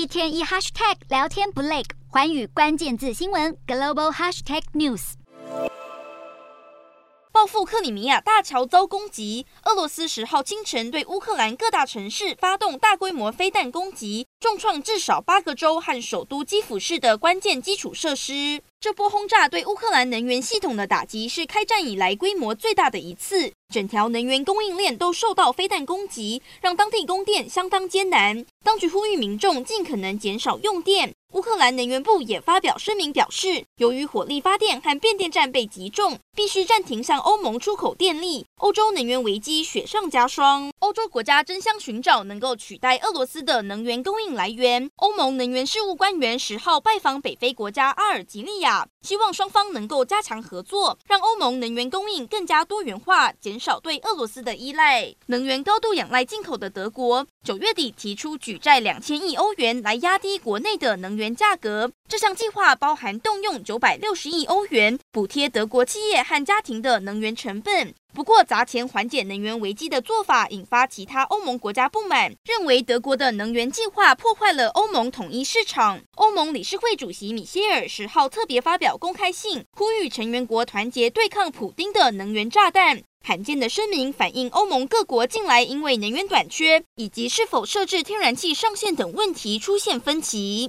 一天一 hashtag 聊天不累，寰宇关键字新闻 global hashtag news。报复克里米亚大桥遭攻击，俄罗斯十号清晨对乌克兰各大城市发动大规模飞弹攻击，重创至少八个州和首都基辅市的关键基础设施。这波轰炸对乌克兰能源系统的打击是开战以来规模最大的一次，整条能源供应链都受到飞弹攻击，让当地供电相当艰难。当局呼吁民众尽可能减少用电。乌克兰能源部也发表声明表示，由于火力发电和变电站被击中，必须暂停向欧盟出口电力。欧洲能源危机雪上加霜，欧洲国家争相寻找能够取代俄罗斯的能源供应来源。欧盟能源事务官员十号拜访北非国家阿尔及利亚，希望双方能够加强合作，让欧盟能源供应更加多元化，减少对俄罗斯的依赖。能源高度仰赖进口的德国，九月底提出举债两千亿欧元来压低国内的能源。价格，这项计划包含动用九百六十亿欧元补贴德国企业和家庭的能源成本。不过，砸钱缓解能源危机的做法引发其他欧盟国家不满，认为德国的能源计划破坏了欧盟统一市场。欧盟理事会主席米歇尔十号特别发表公开信，呼吁成员国团结对抗普丁的能源炸弹。罕见的声明反映欧盟各国近来因为能源短缺以及是否设置天然气上限等问题出现分歧。